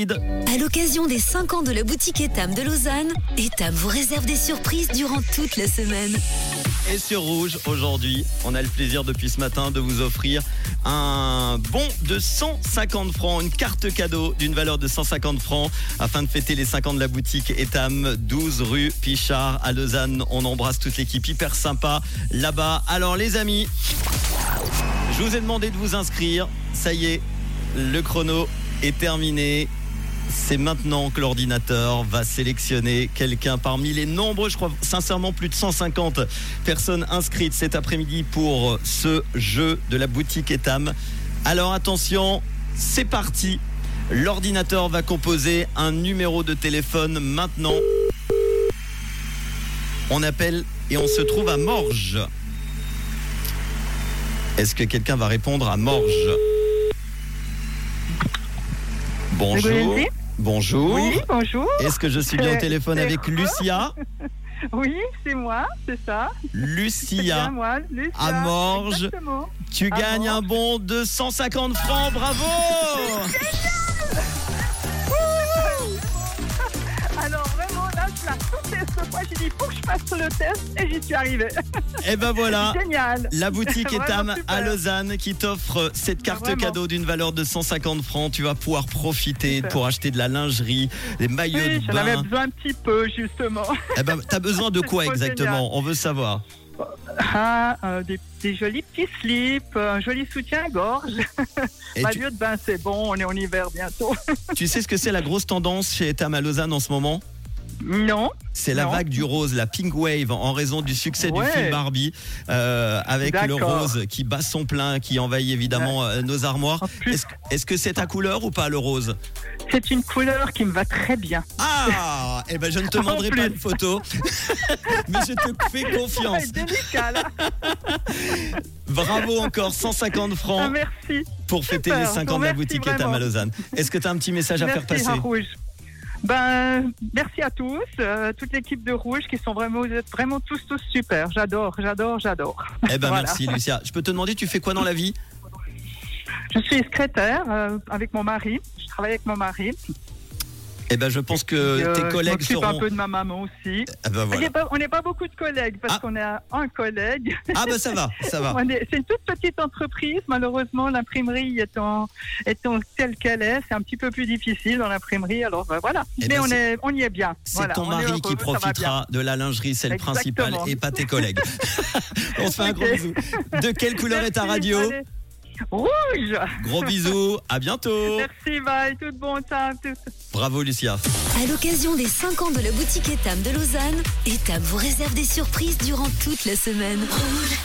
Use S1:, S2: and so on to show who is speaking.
S1: Astrid.
S2: À l'occasion des 5 ans de la boutique Etam de Lausanne, Etam vous réserve des surprises durant toute la semaine.
S1: Et sur Rouge, aujourd'hui, on a le plaisir depuis ce matin de vous offrir un bon de 150 francs, une carte cadeau d'une valeur de 150 francs afin de fêter les 5 ans de la boutique Etam, 12 rue Pichard à Lausanne. On embrasse toute l'équipe hyper sympa là-bas. Alors les amis, je vous ai demandé de vous inscrire. Ça y est, le chrono est terminé. C'est maintenant que l'ordinateur va sélectionner quelqu'un parmi les nombreux, je crois sincèrement plus de 150 personnes inscrites cet après-midi pour ce jeu de la boutique Etam. Alors attention, c'est parti. L'ordinateur va composer un numéro de téléphone maintenant. On appelle et on se trouve à Morges. Est-ce que quelqu'un va répondre à Morges? Bonjour. Bonjour.
S3: Oui, bonjour.
S1: Est-ce que je suis bien au téléphone
S3: C'est-
S1: avec Lucia
S3: Oui, c'est moi, c'est ça. Bien
S1: Lucia,
S3: moi, Lucia.
S1: à Morges. Tu
S3: à
S1: gagnes un bon de 150 francs, bravo
S3: fasse le test et j'y suis arrivée.
S1: Et ben voilà,
S3: Génial.
S1: la boutique Etam à Lausanne qui t'offre cette carte
S3: Vraiment.
S1: cadeau d'une valeur de 150 francs. Tu vas pouvoir profiter
S3: Super.
S1: pour acheter de la lingerie, des maillots
S3: Oui,
S1: de
S3: j'en avais
S1: bain.
S3: besoin un petit peu, justement.
S1: Eh ben, t'as besoin de quoi exactement On veut savoir.
S3: Ah, euh, des, des jolis petits slips, un joli soutien-gorge.
S1: Et tu,
S3: Maillot de bain, c'est bon, on est en hiver bientôt.
S1: tu sais ce que c'est la grosse tendance chez Etam à Lausanne en ce moment?
S3: Non
S1: C'est la
S3: Non.
S1: vague du rose, la pink wave, en raison du succès du film Barbie, euh, avec le rose qui bat son plein, qui envahit évidemment euh, nos armoires. Est-ce que c'est ta couleur ou pas le rose?
S3: C'est une couleur qui me va très bien.
S1: Ah Eh ben je ne te demanderai pas une photo, mais je te fais confiance.
S3: C'est délicat, là.
S1: Bravo encore, 150
S3: Ah,
S1: francs
S3: merci.
S1: pour fêter
S3: super.
S1: les 5 ans de la boutique
S3: vraiment.
S1: à Lausanne. Est-ce que tu as un petit message à faire passer?
S3: Ben, merci à tous, euh, toute l'équipe de Rouge qui sont vraiment, vous êtes vraiment tous, tous super. J'adore, j'adore, j'adore.
S1: Eh ben
S3: Voilà.
S1: merci Lucia. Je peux te demander, tu fais quoi dans la vie?
S3: Je suis secrétaire euh, avec mon mari. Je travaille avec mon mari.
S1: Eh ben je pense que
S3: Euh,
S1: tes
S3: je
S1: collègues
S3: m'occupe
S1: seront...
S3: un peu de ma maman aussi.
S1: Ah ben
S3: On
S1: voilà.
S3: n'est pas- On n'est pas beaucoup de collègues parce
S1: Ah.
S3: qu'on a un collègue.
S1: Ah ben ça va, ça va.
S3: C'est une toute petite entreprise. Malheureusement, l'imprimerie étant, étant telle qu'elle est, c'est un petit peu plus difficile dans l'imprimerie. Alors ben, voilà.
S1: Eh
S3: Mais
S1: ben,
S3: on, est, on y est bien.
S1: C'est
S3: Voilà,
S1: ton mari
S3: heureux,
S1: qui profitera de la lingerie, c'est le principal, et pas tes collègues. On se fait un gros bisou. De quelle couleur est ta radio?
S3: Allez. Rouge
S1: Gros bisous, à bientôt.
S3: Merci, bye, tout bon temps. Tout...
S1: Bravo Lucia.
S2: À l'occasion des 5 ans de la boutique Etam de Lausanne, Etam vous réserve des surprises durant toute la semaine. Rouge.